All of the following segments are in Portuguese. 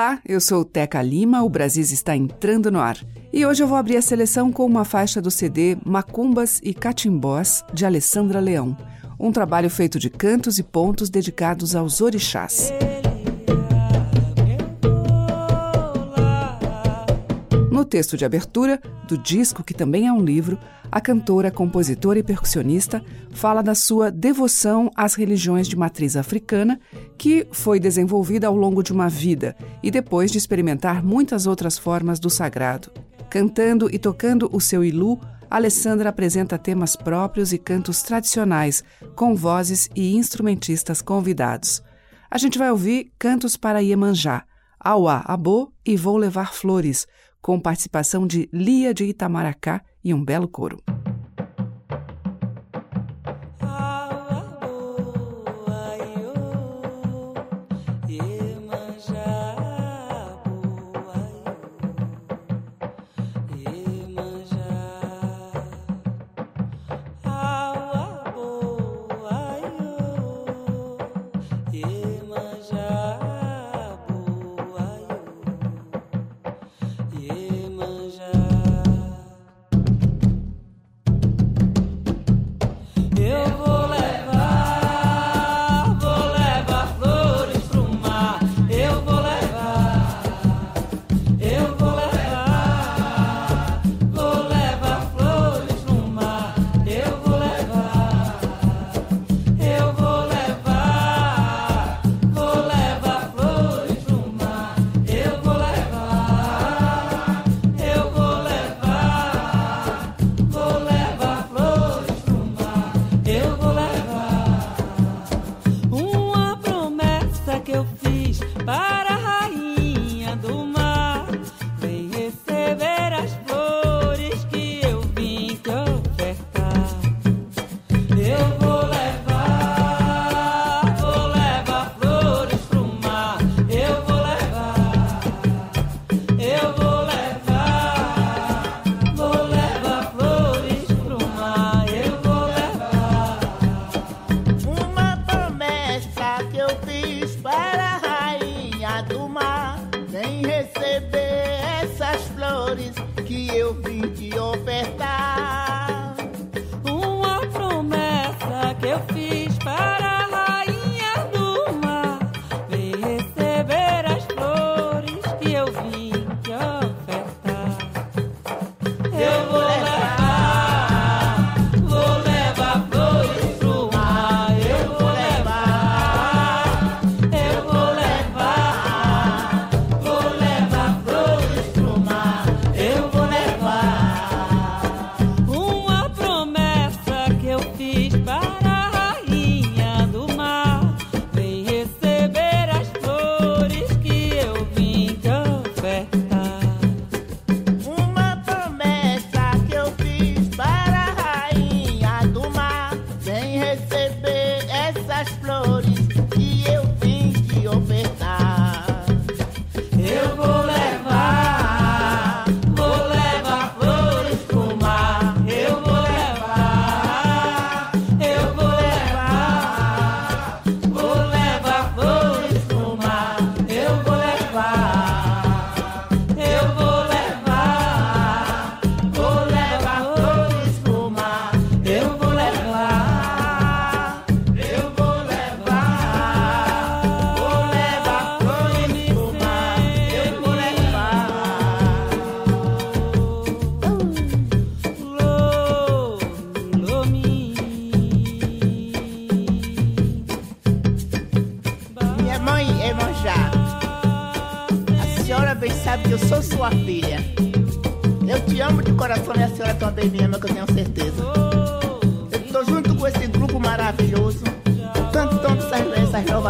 Olá, eu sou Teca Lima, o Brasis está entrando no ar. E hoje eu vou abrir a seleção com uma faixa do CD Macumbas e Catimbós, de Alessandra Leão. Um trabalho feito de cantos e pontos dedicados aos orixás. Texto de abertura do disco, que também é um livro, a cantora, compositora e percussionista fala da sua devoção às religiões de matriz africana, que foi desenvolvida ao longo de uma vida e depois de experimentar muitas outras formas do sagrado. Cantando e tocando o seu ilu, Alessandra apresenta temas próprios e cantos tradicionais, com vozes e instrumentistas convidados. A gente vai ouvir Cantos para Iemanjá, Auá Abô e Vou Levar Flores, com participação de Lia de Itamaracá e um belo coro.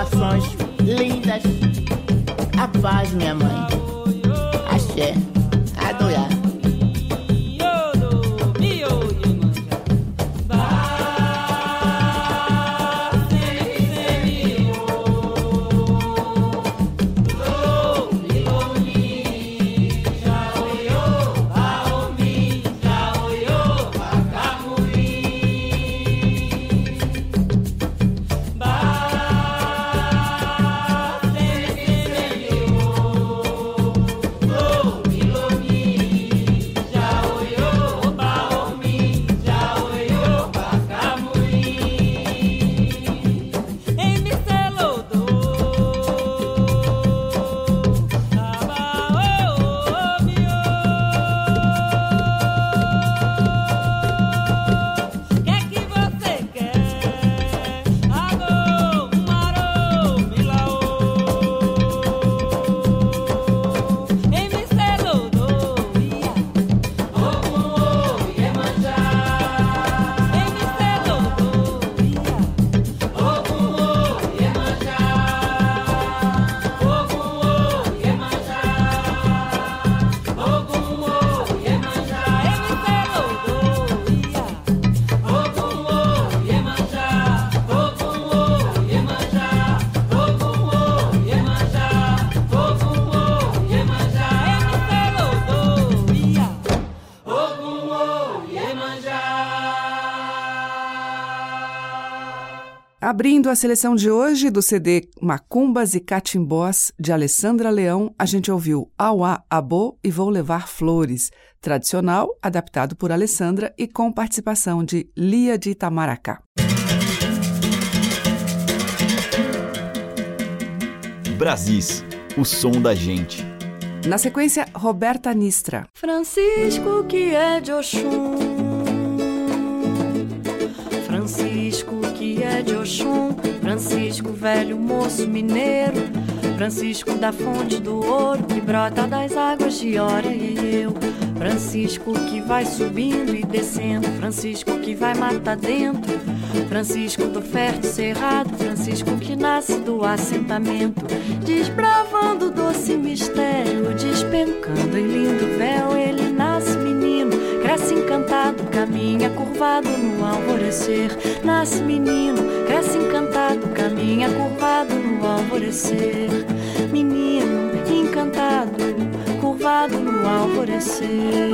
Essas louvações lindas. A paz, minha mãe. Abrindo a seleção de hoje do CD Macumbas e Catimbós, de Alessandra Leão, a gente ouviu Auá Abô e Vou Levar Flores, tradicional, adaptado por Alessandra e com participação de Lia de Itamaracá. Brasis, o som da gente. Na sequência, Roberta Nistra. Francisco que é de Oxum. Francisco Oxum. Francisco, velho moço mineiro. Francisco da fonte do ouro que brota das águas de Hora e eu. Francisco que vai subindo e descendo. Francisco que vai matar dentro. Francisco do fértil cerrado. Francisco que nasce do assentamento. Desbravando doce mistério. Despencando em lindo véu. Ele nasce menino. Cresce encantado. Caminha curvado no alvorecer. Nasce menino. Cresce encantado. Caminha curvado no alvorecer. Menino encantado. Curvado no alvorecer.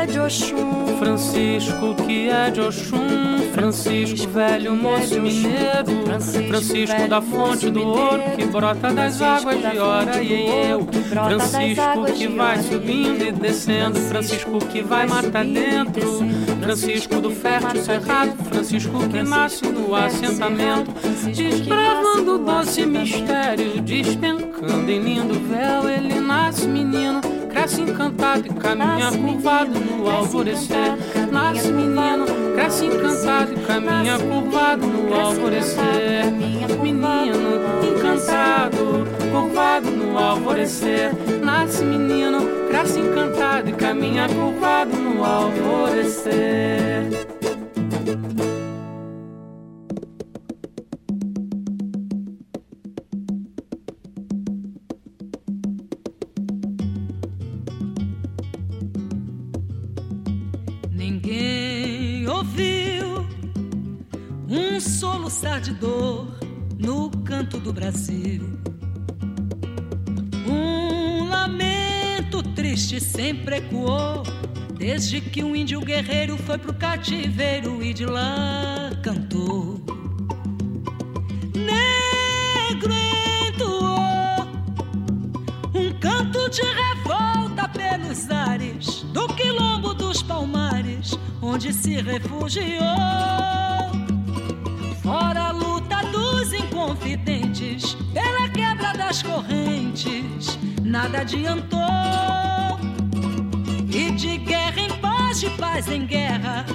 É de Oxum. Francisco que é de Oxum. Francisco, velho moço mineiro. Francisco da fonte do ouro que brota das águas de Hora e eu. Francisco que vai subindo e descendo. Francisco que vai matar dentro. Francisco do fértil cerrado. Francisco que nasce no assentamento. Desbravando doce mistério. Despencando em lindo véu. Encantado e caminha curvado no alvorecer. Nasce menino, cresce encantado e caminha curvado no alvorecer. Menino encantado, curvado no alvorecer. Nasce menino, cresce encantado e caminha curvado no alvorecer. cativeiro e de lá cantou. Negro entoou um canto de revolta pelos ares do quilombo dos palmares, onde se refugiou. Fora a luta dos inconfidentes, pela quebra das correntes, nada adiantou. E de guerra em paz, de paz em guerra,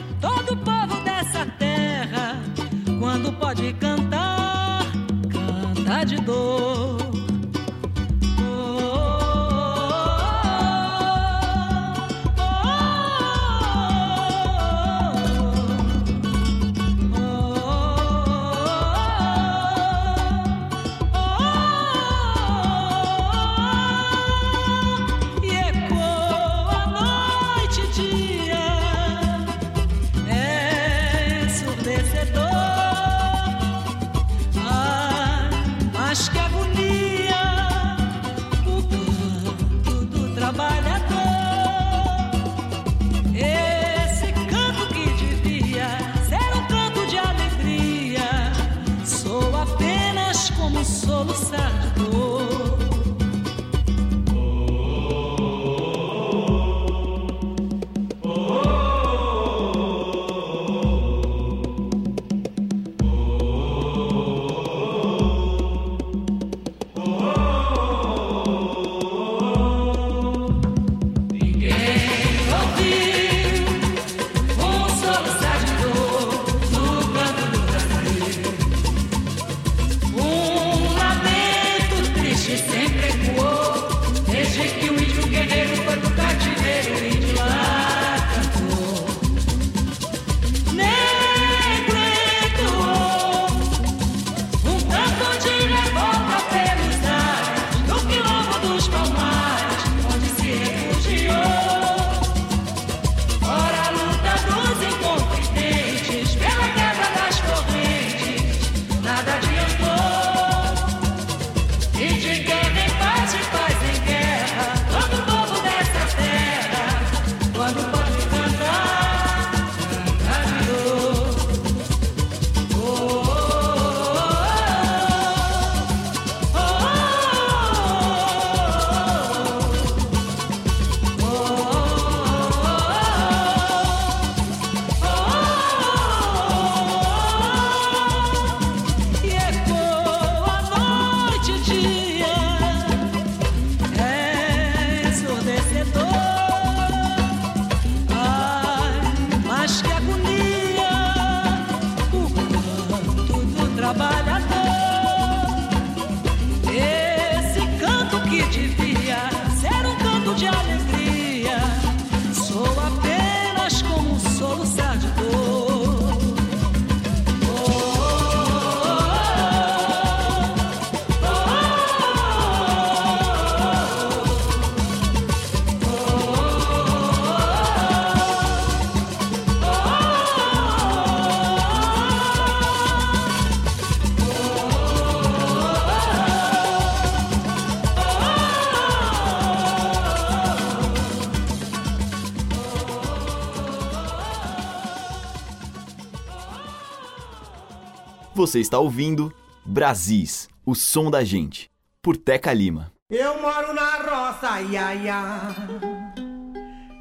Você está ouvindo Brasis, o som da gente, por Teca Lima. Eu moro na roça, ia, ia.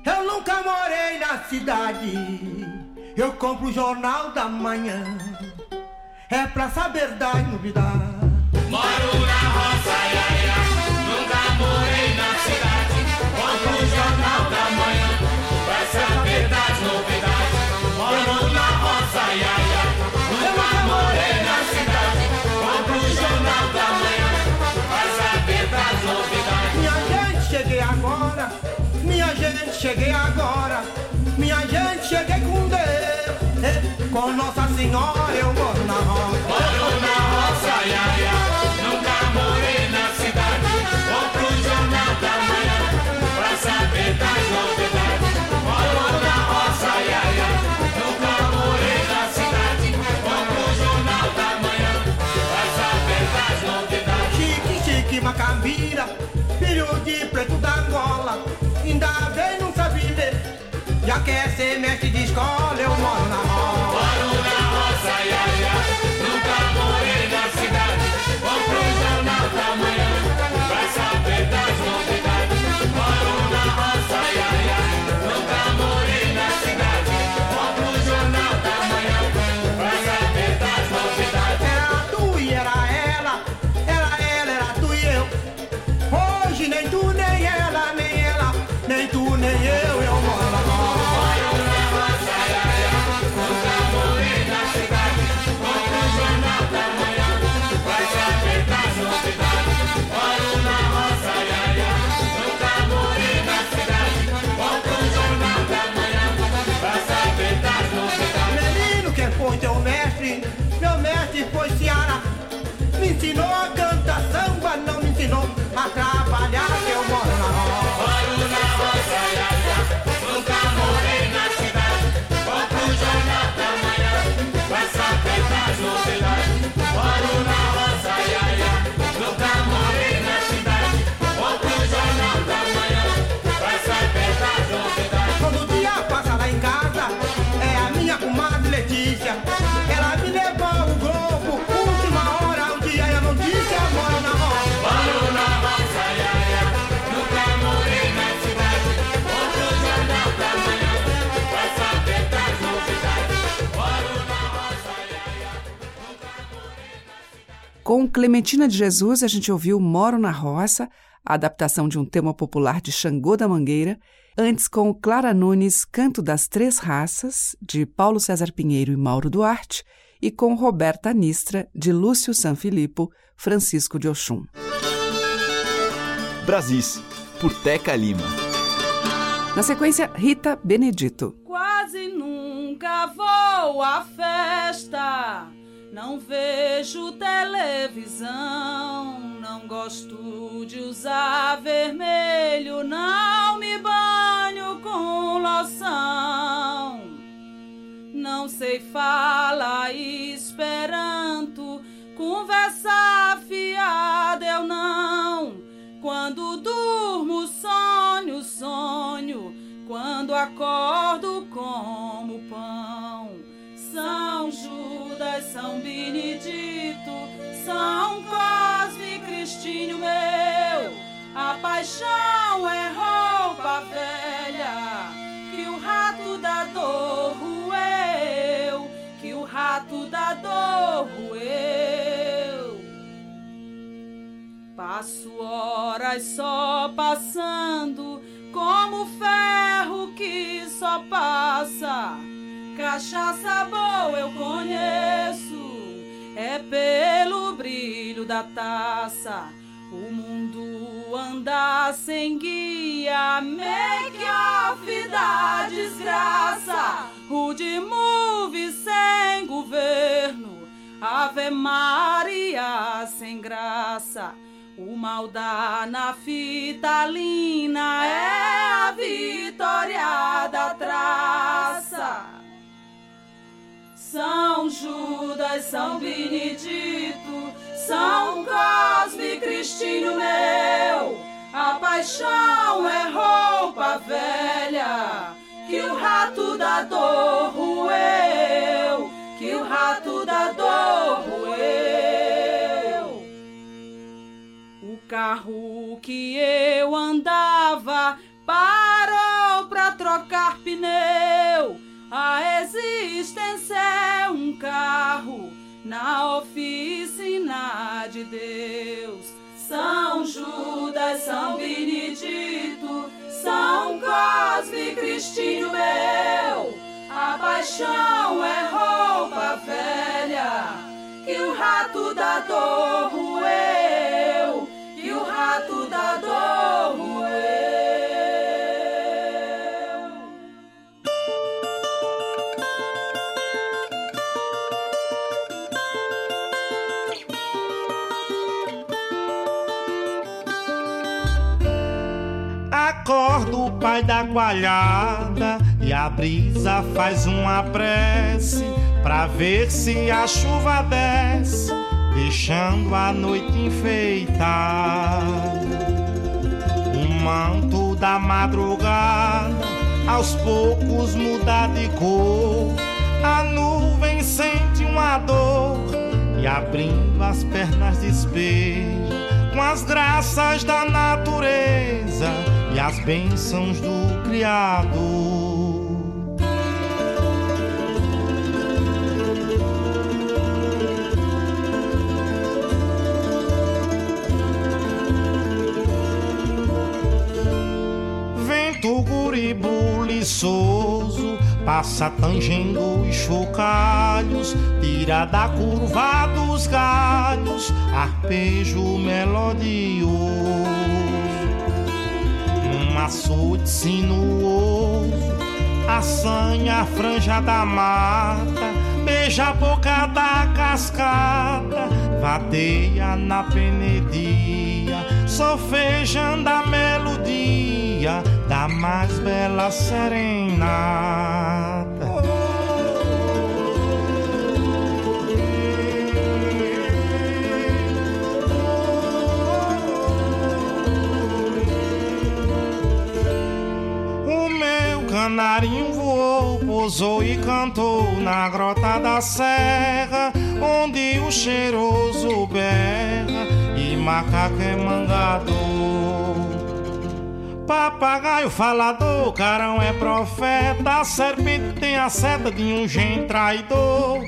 Eu nunca morei na cidade. Eu compro o jornal da manhã. É pra saber da novidades. Moro gente, cheguei agora. Minha gente, cheguei com Deus. É, com Nossa Senhora eu moro na roda. broadcasting ensinou a cantar samba, não me ensinou a trabalhar, Com Clementina de Jesus, a gente ouviu Moro na Roça, a adaptação de um tema popular de Xangô da Mangueira. Antes, com Clara Nunes, Canto das Três Raças, de Paulo César Pinheiro e Mauro Duarte. E com Roberta Nistra, de Lúcio Sanfilippo, Francisco de Oxum. Brasis, por Teca Lima. Na sequência, Rita Benedito. Quase nunca vou à festa, não vejo televisão, não gosto de usar vermelho, não me banho com loção. Não sei falar esperanto, conversa fiada eu não. Quando durmo, sonho, sonho. Quando acordo, como pão. São Judas, São Benedito, São Cosme, Cristinho meu. A paixão é roupa velha, que o rato da dor roeu, que o rato da dor roeu. Passo horas só passando, como ferro que só passa. Cachaça boa eu conheço, é pelo brilho da taça. O mundo anda sem guia, make off da desgraça. Rude move sem governo, Ave Maria sem graça. O mal da naftalina é a vitória da traça. São Judas, São Benedito, São Cosme, Cristinho meu. A paixão é roupa velha, que o rato da dor roeu, que o rato da dor roeu. O carro que eu andava parou pra trocar pneu. Existência é um carro na oficina de Deus. São Judas, São Benedito, São Cosme, Cristinho meu. A paixão é roupa velha, que o rato da dor roeu, que o rato da pai da coalhada. E a brisa faz uma prece pra ver se a chuva desce, deixando a noite enfeitada. O manto da madrugada aos poucos muda de cor, a nuvem sente uma dor e abrindo as pernas despeja com as graças da natureza e as bênçãos do Criador. Vento guribuliçoso passa tangendo os chocalhos, tira da curva dos galhos, arpejo melodioso. Um açude sinuoso, assanha a franja da mata, beija a boca da cascata, vadeia na penedia, sofejando a melodia da mais bela serenata. O meu canarinho voou, pousou e cantou na grota da serra, onde o cheiroso berra e macaco é mangador. Papagaio falador, carão é profeta, serpente tem a seta de um gen traidor.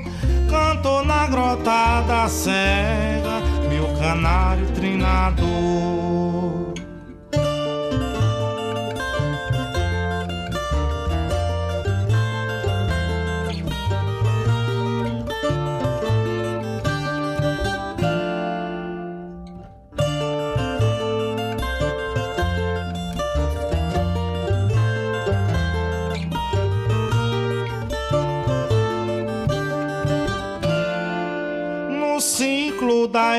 Cantou na grota da serra, meu canário trinador.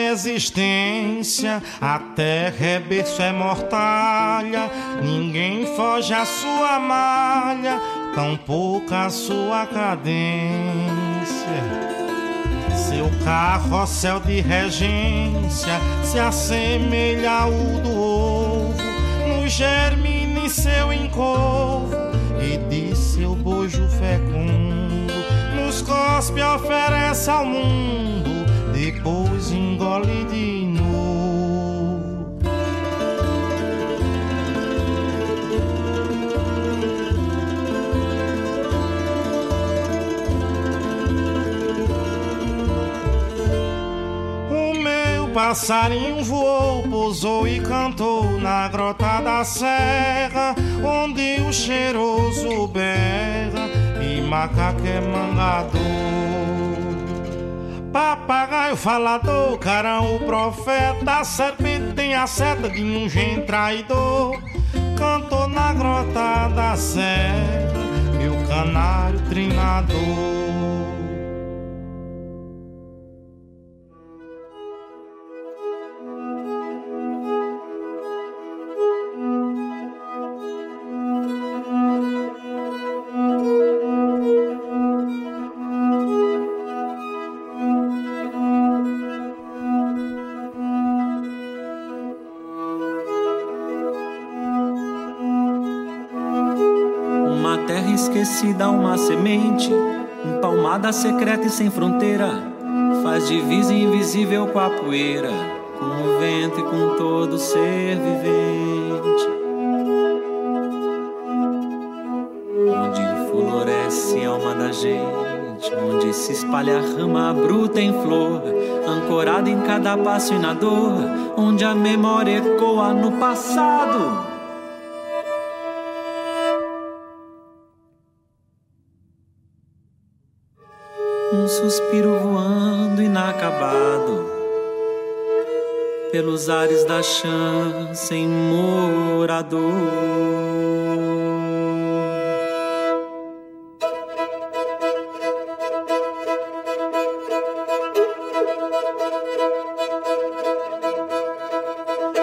Existência, a terra é berço, é mortalha. Ninguém foge à sua malha, tampouco à sua cadência. Seu carrossel de regência se assemelha ao do ovo, no germine seu encovo e de seu bojo fecundo, nos cospe oferece ao mundo, depois engole de novo. O meu passarinho voou, pousou e cantou na grota da serra, onde o cheiroso berra e macaco é mangador. Papagaio falador, carão o profeta, a serpente tem a seta de um gen traidor. Cantou na grota da serra, meu canário trinador. Esquecida, uma semente, empalmada secreta e sem fronteira, faz divisa invisível com a poeira, com o vento e com todo ser vivente. Onde floresce a alma da gente, onde se espalha a rama bruta em flor, ancorada em cada passo e na dor, onde a memória ecoa no passado. Suspiro voando inacabado pelos ares da chã sem morador.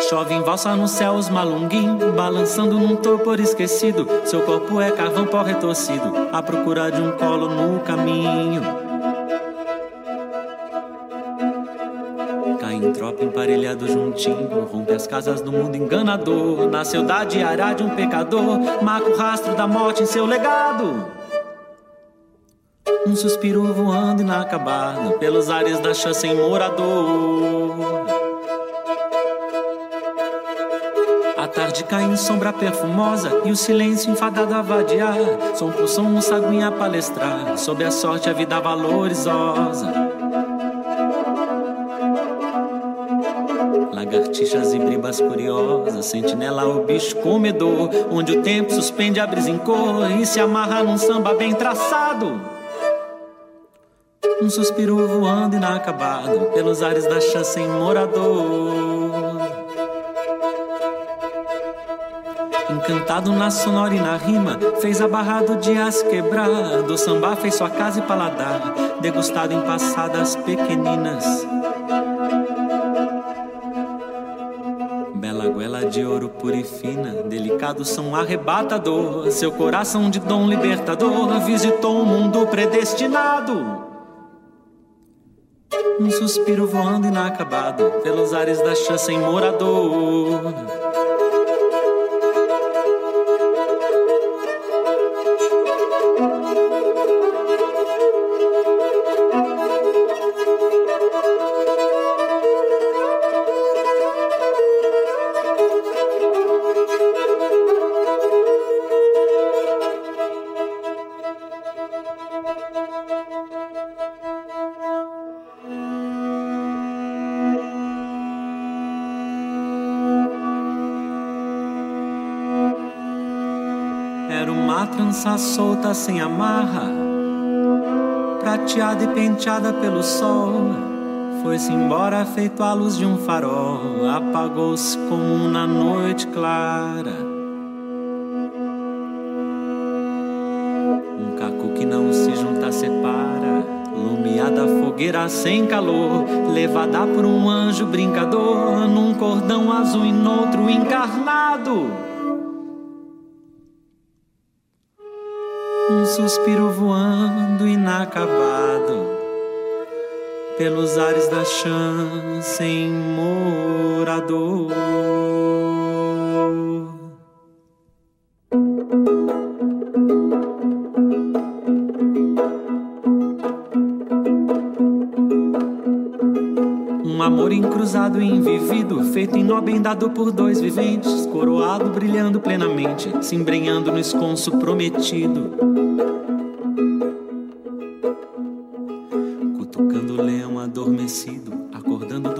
Chove em valsa no céu os malunguim, balançando num torpor esquecido. Seu corpo é carvão pó retorcido, à procura de um colo no caminho. Tropa emparelhado juntinho, rompe as casas do mundo enganador. Nasceu da diária de um pecador, marca o rastro da morte em seu legado. Um suspiro voando inacabado pelos ares da chã sem morador. A tarde cai em sombra perfumosa e o silêncio enfadado a vadiar. Som por som, um saguinha palestrar sobre a sorte, a vida valorizosa. Lagartixas e bribas curiosas, sentinela o bicho comedor, onde o tempo suspende a brisa em cor e se amarra num samba bem traçado. Um suspiro voando inacabado pelos ares da chã sem morador. Encantado na sonora e na rima, fez a barra do dia se quebrar. Do samba fez sua casa e paladar, degustado em passadas pequeninas. Bela goela de ouro pura e fina, delicado som arrebatador. Seu coração de dom libertador visitou um mundo predestinado. Um suspiro voando inacabado pelos ares da chance sem morador. Trança solta sem amarra, prateada e penteada pelo sol. Foi-se embora feito a luz de um farol, apagou-se como na noite clara. Um caco que não se junta separa, lumiada fogueira sem calor, levada por um anjo brincador, num cordão azul e noutro encarnado. Um suspiro voando inacabado pelos ares da chã sem morador. Um amor encruzado e invivido, feito em nó bendado por dois viventes, coroado brilhando plenamente, se embrenhando no esconso prometido.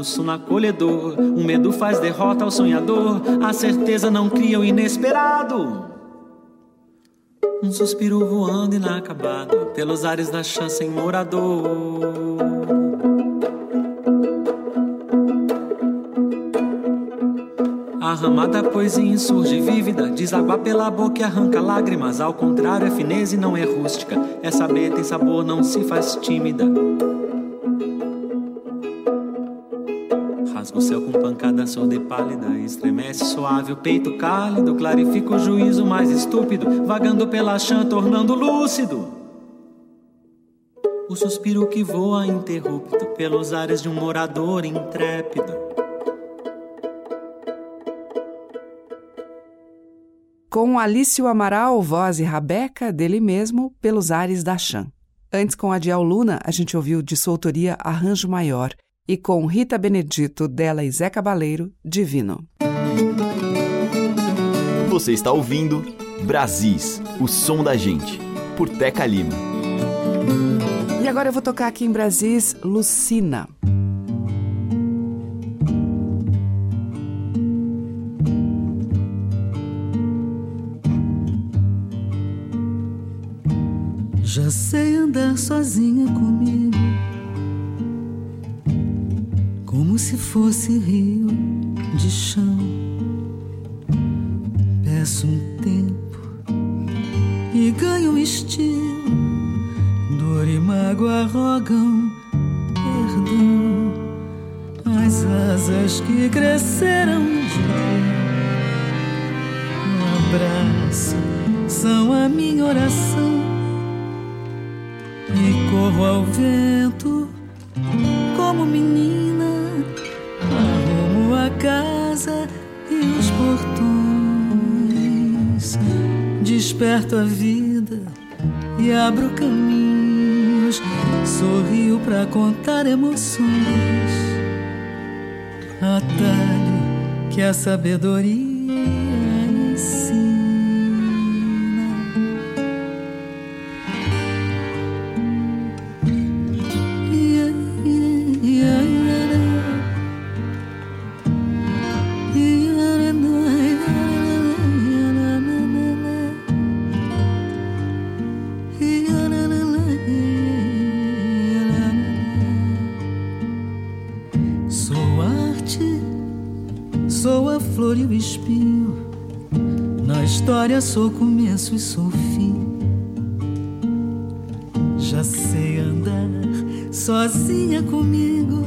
Do sono acolhedor. Um medo faz derrota ao sonhador, a certeza não cria o inesperado. Um suspiro voando inacabado, pelos ares da chance sem morador. A ramada poesia insurge vívida, deságua pela boca e arranca lágrimas. Ao contrário, é fineza e não é rústica. É saber, tem sabor, não se faz tímida. Rasga o céu com pancada surda e pálida. Estremece suave o peito cálido. Clarifica o juízo mais estúpido. Vagando pela chã, tornando lúcido. O suspiro que voa interrupto pelos ares de um morador intrépido. Com Alício Amaral, voz e Rabeca, dele mesmo, pelos ares da Chan. Antes, com Adiel Luna, a gente ouviu de sua autoria Arranjo Maior. E com Rita Benedito, dela e Zé Cabaleiro, Divino. Você está ouvindo Brasis, o som da gente, por Teca Lima. E agora eu vou tocar aqui em Brasis Lucina. Já sei andar sozinha comigo, se fosse rio de chão. Peço um tempo e ganho estilo. Dor e mágoa rogam perdão. As asas que cresceram dia. Um abraço são a minha oração e corro ao vento caminhos, sorrio para contar emoções, atalho que a sabedoria sou começo e sou fim. Já sei andar sozinha comigo,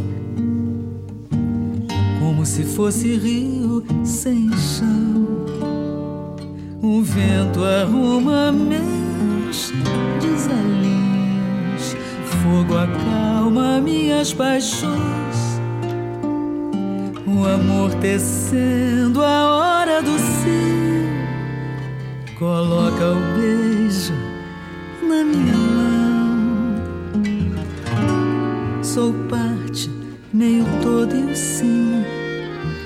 como se fosse rio sem chão. O vento arruma meus desalinhos, fogo acalma minhas paixões. O amor tecendo a hora do cio coloca o beijo na minha mão. Sou parte, meio todo e o sim,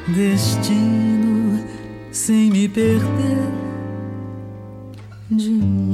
destino, sem me perder de mim.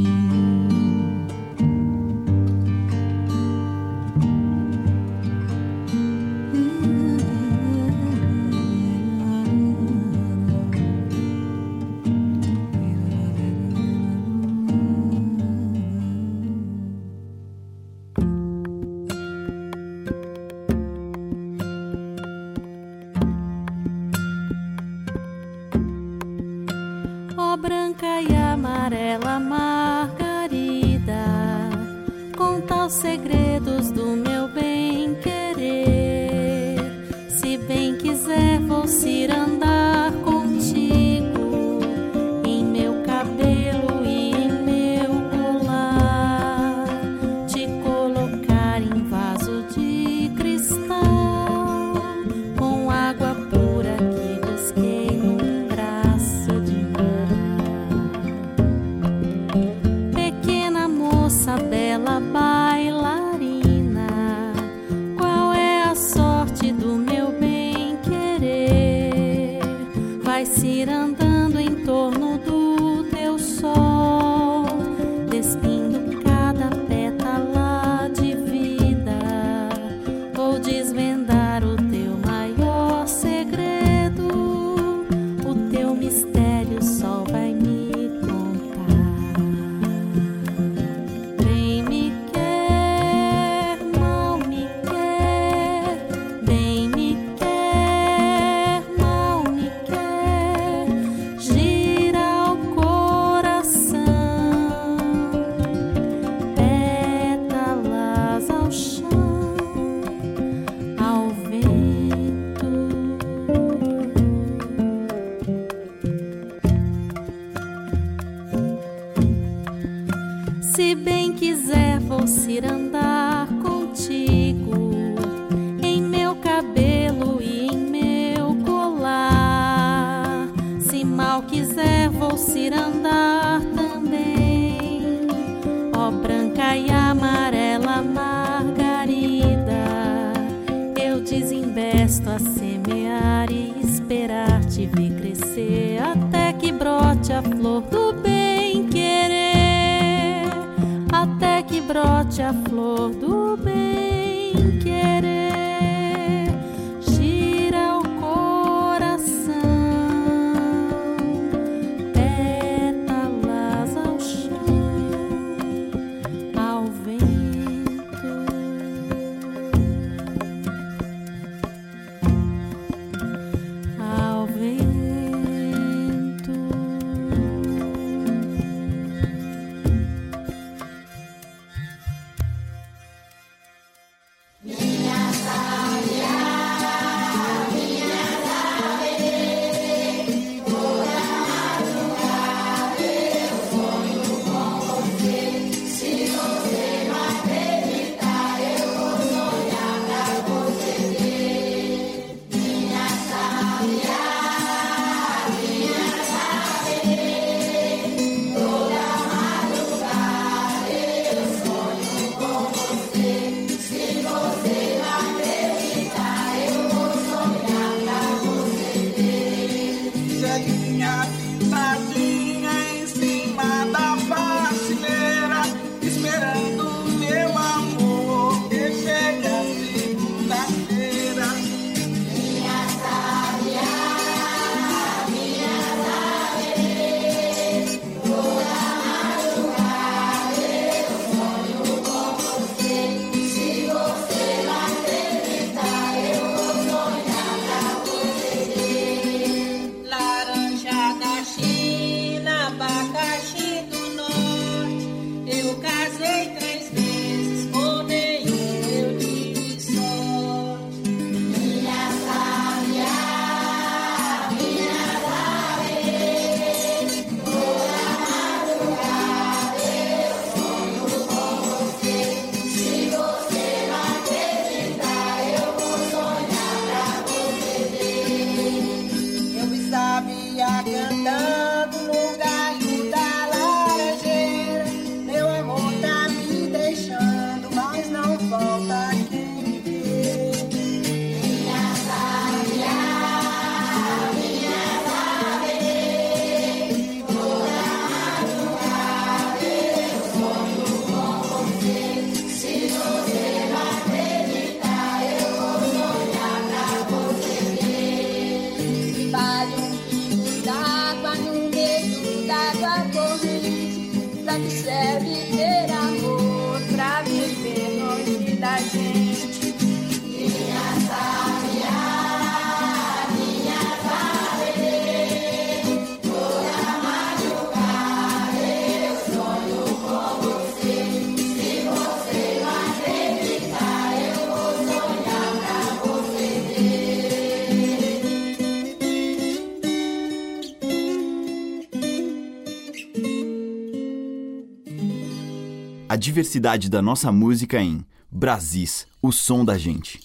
Diversidade da nossa música em Brasis, o som da gente.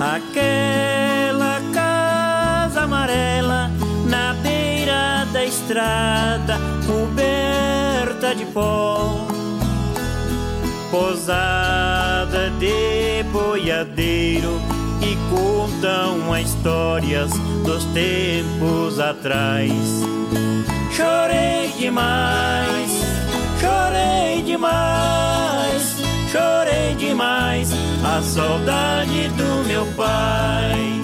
Aquela casa amarela na beira da estrada, coberta de pó, posada de boiadeiro e contam histórias dos tempos atrás. Chorei demais, chorei demais, chorei demais a saudade do meu pai.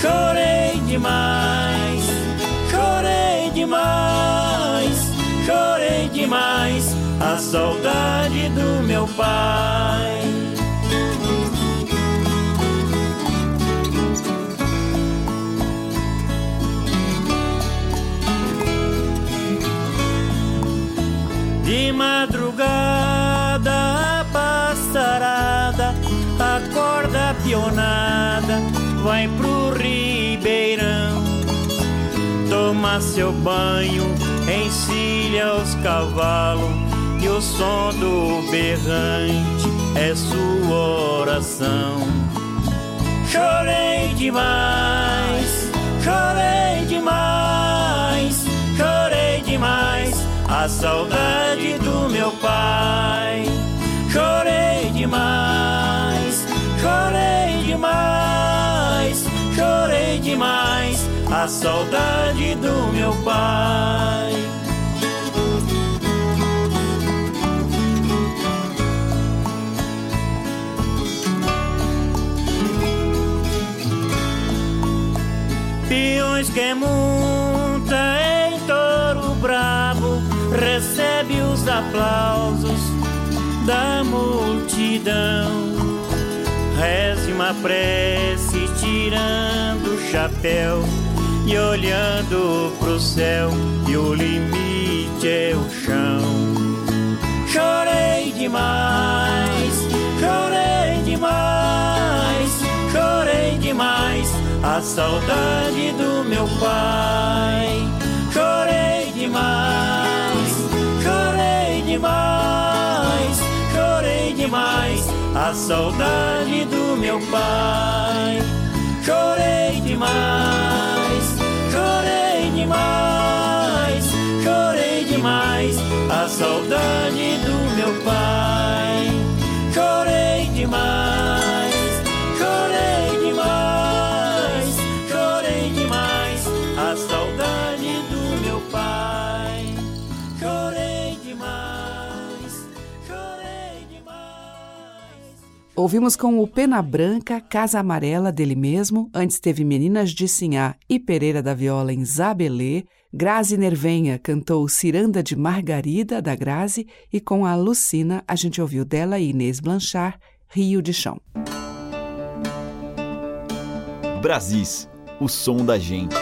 Chorei demais, chorei demais, chorei demais a saudade do meu pai. Madrugada a passarada acorda pionada, vai pro ribeirão. Toma seu banho, encilha os cavalos e o som do berrante é sua oração. Chorei demais, chorei demais a saudade do meu pai. Chorei demais, chorei demais, chorei demais a saudade do meu pai. Peões que monta recebe os aplausos da multidão. Reze uma prece tirando o chapéu e olhando pro céu, e o limite é o chão. Chorei demais, chorei demais, chorei demais a saudade do meu pai. Chorei demais, demais, chorei demais a saudade do meu pai. Chorei demais, chorei demais, chorei demais a saudade do meu pai. Chorei demais, Ouvimos com o Pena Branca, Casa Amarela dele mesmo, antes teve Meninas de Sinhá e Pereira da Viola em Zabelê, Grazi Nervenha cantou Ciranda de Margarida, da Grazi, e com a Lucina a gente ouviu dela e Inês Blanchard, Rio de Chão. Brasis, o som da gente.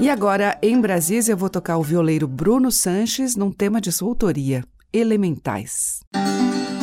E agora, em Brasília, eu vou tocar o violeiro Bruno Sanches num tema de sua autoria, Elementais. Elementais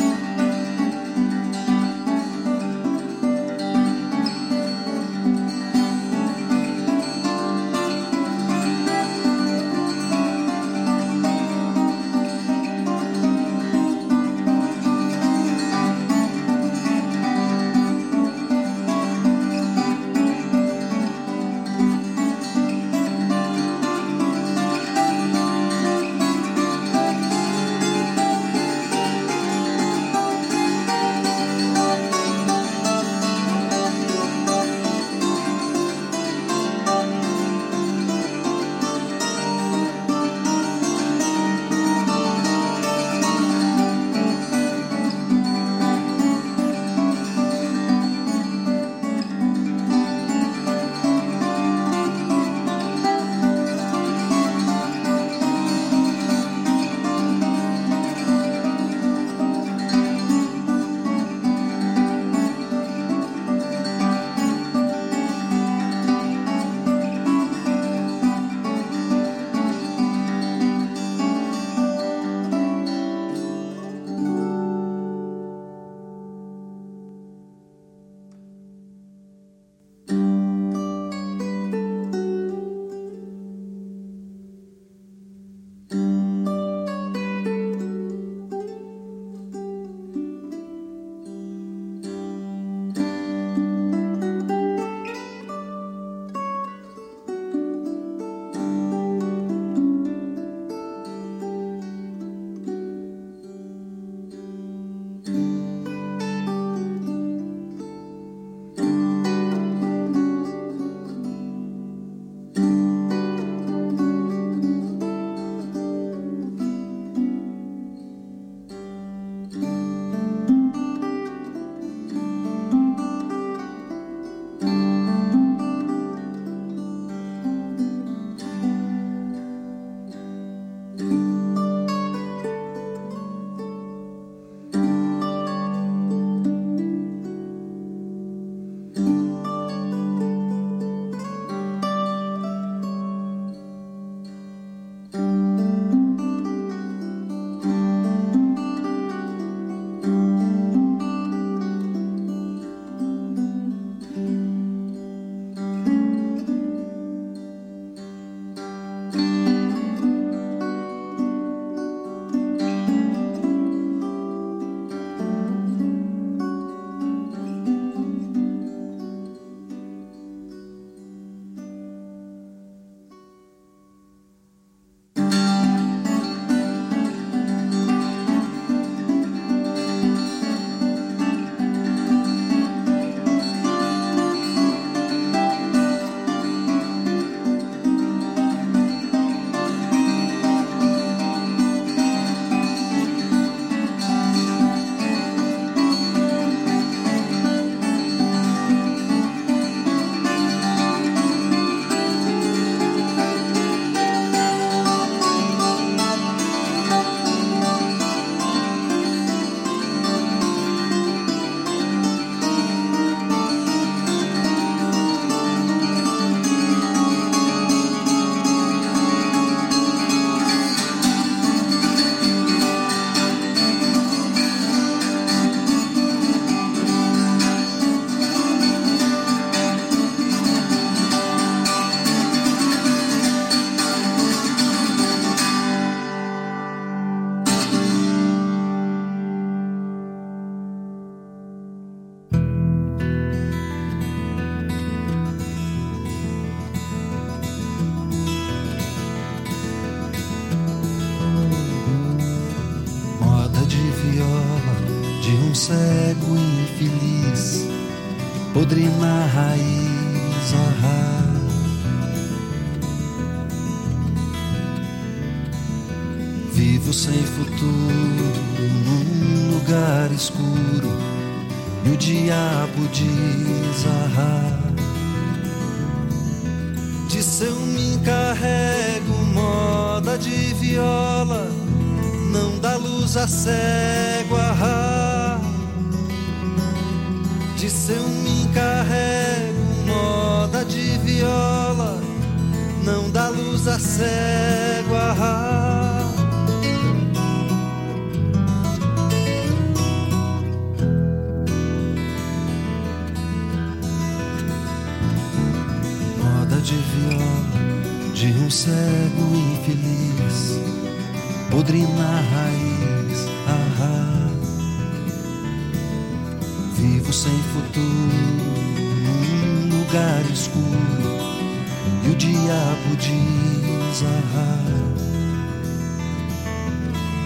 Vivo sem futuro num lugar escuro e o diabo diz ah, Disse eu me encarrego moda de viola não dá luz a cego ah, Disse eu me encarrego moda de viola não dá luz a cego ah, de viola de um cego infeliz podre na raiz. Ah, vivo sem futuro num lugar escuro e o diabo diz: ah,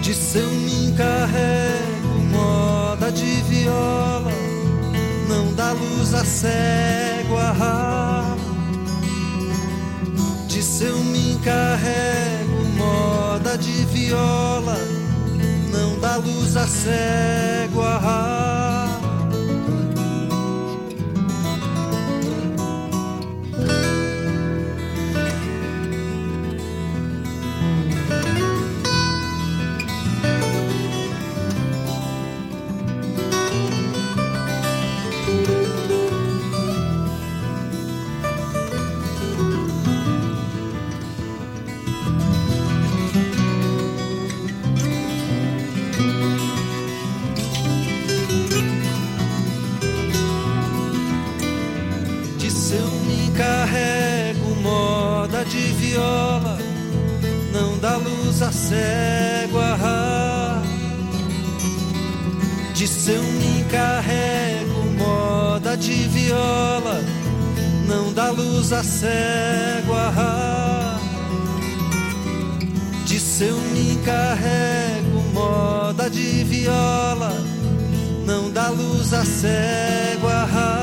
de seu me encarrego moda de viola, não dá luz a cego. Ah, de seu me encarrego moda de viola, não dá luz a cego. Ah, de viola, não dá luz a cego. Ah, de seu me encarrego moda de viola, não dá luz a cego. Ah, de seu me encarrego moda de viola, não dá luz a cego. Ah,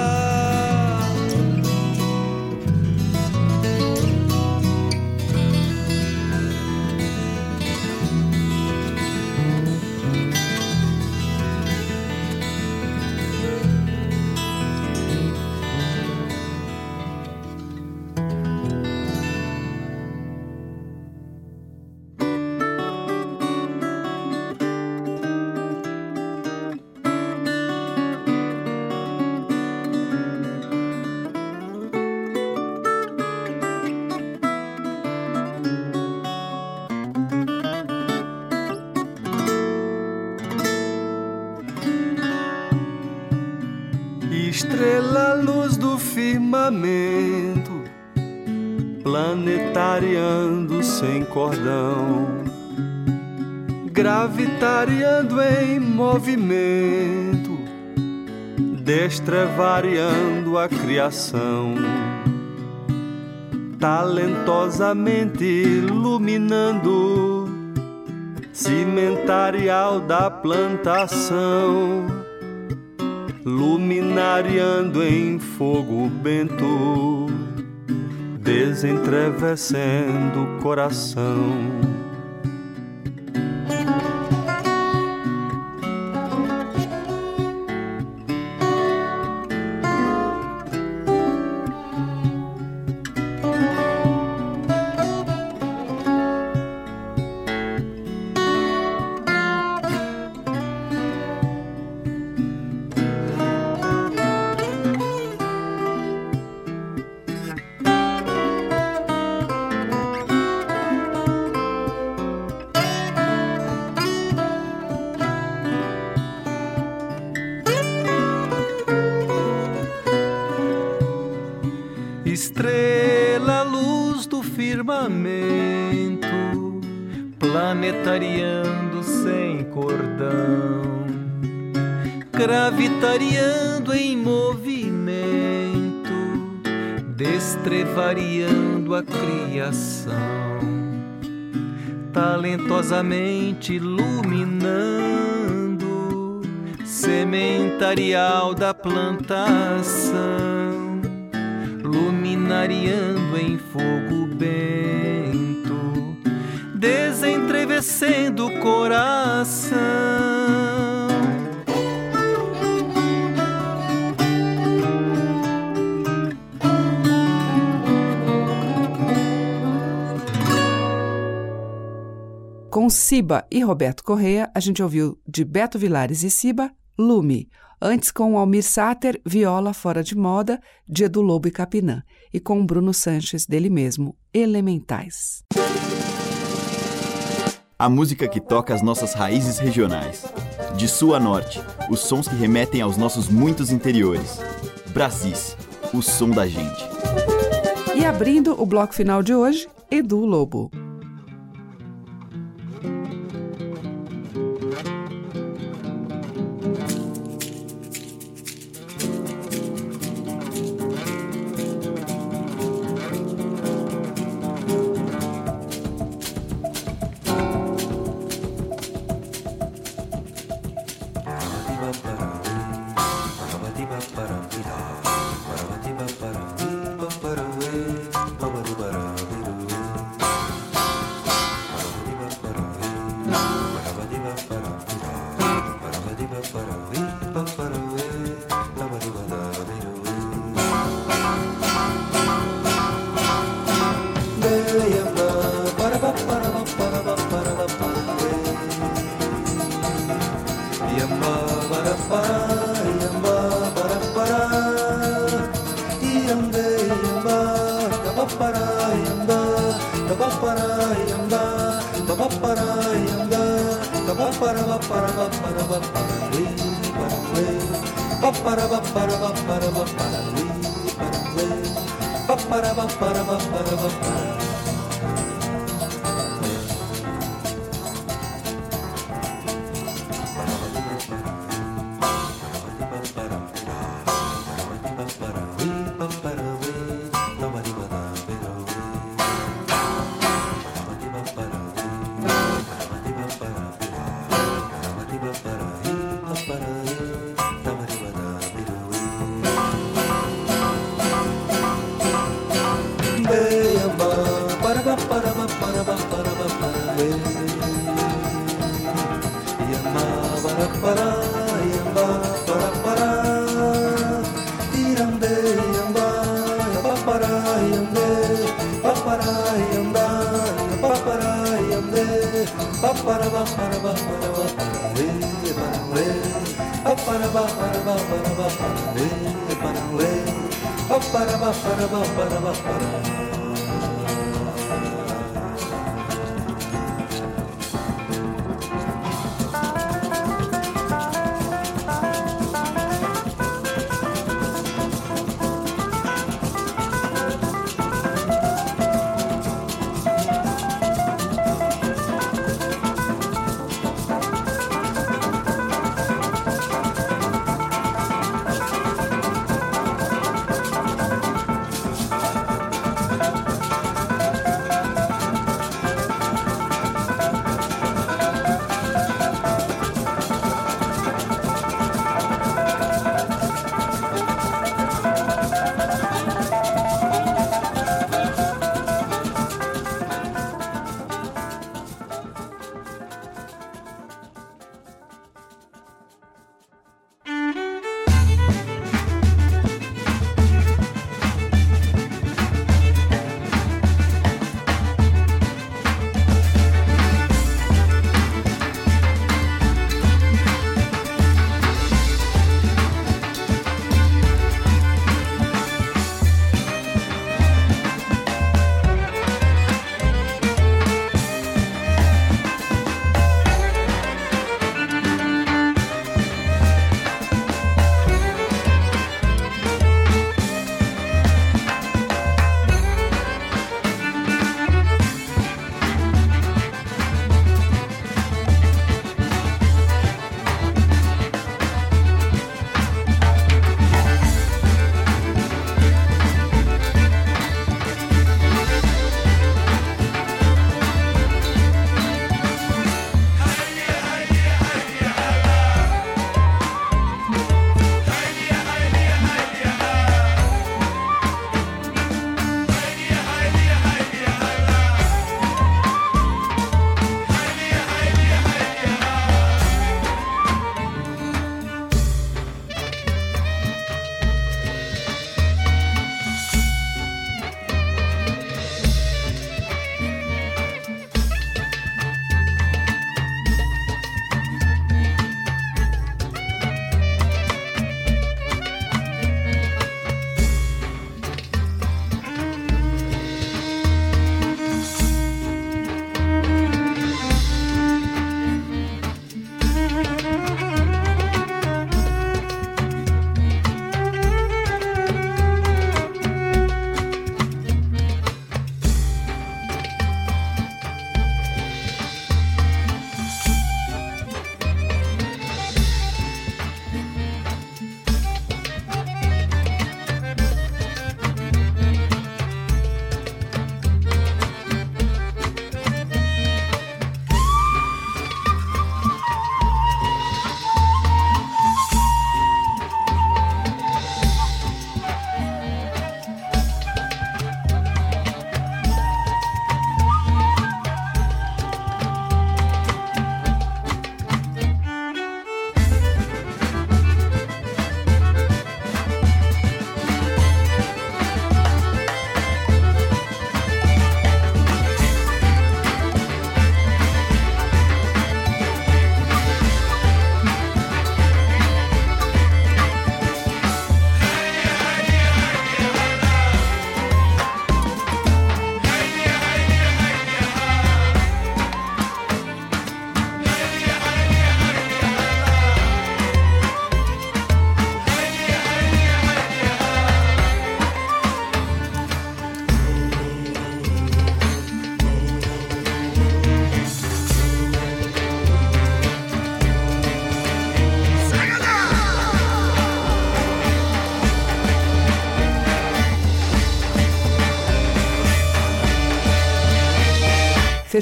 cordão, gravitariando em movimento, destrevariando a criação, talentosamente iluminando, cimentarial da plantação luminariando em fogo bento, desentrevecendo o coração. Da plantação, luminariando em fogo bento, desentrevecendo o coração. Com Siba e Roberto Correia, a gente ouviu de Beto Vilares e Siba, Lume. Antes com Almir Sater, Viola Fora de Moda, de Edu Lobo e Capinã. E com Bruno Sanches, dele mesmo, Elementais. A música que toca as nossas raízes regionais. De sul a norte, os sons que remetem aos nossos muitos interiores. Brasis, o som da gente. E abrindo o bloco final de hoje, Edu Lobo.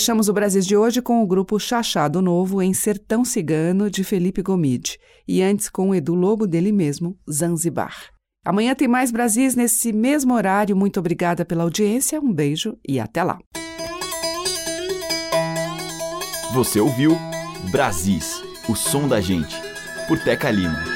Fechamos o Brasil de hoje com o grupo Chachado Novo em Sertão Cigano, de Felipe Gomide. E antes com o Edu Lobo dele mesmo, Zanzibar. Amanhã tem mais Brasis nesse mesmo horário. Muito obrigada pela audiência, um beijo e até lá. Você ouviu Brasis, o som da gente, por Teca Lima.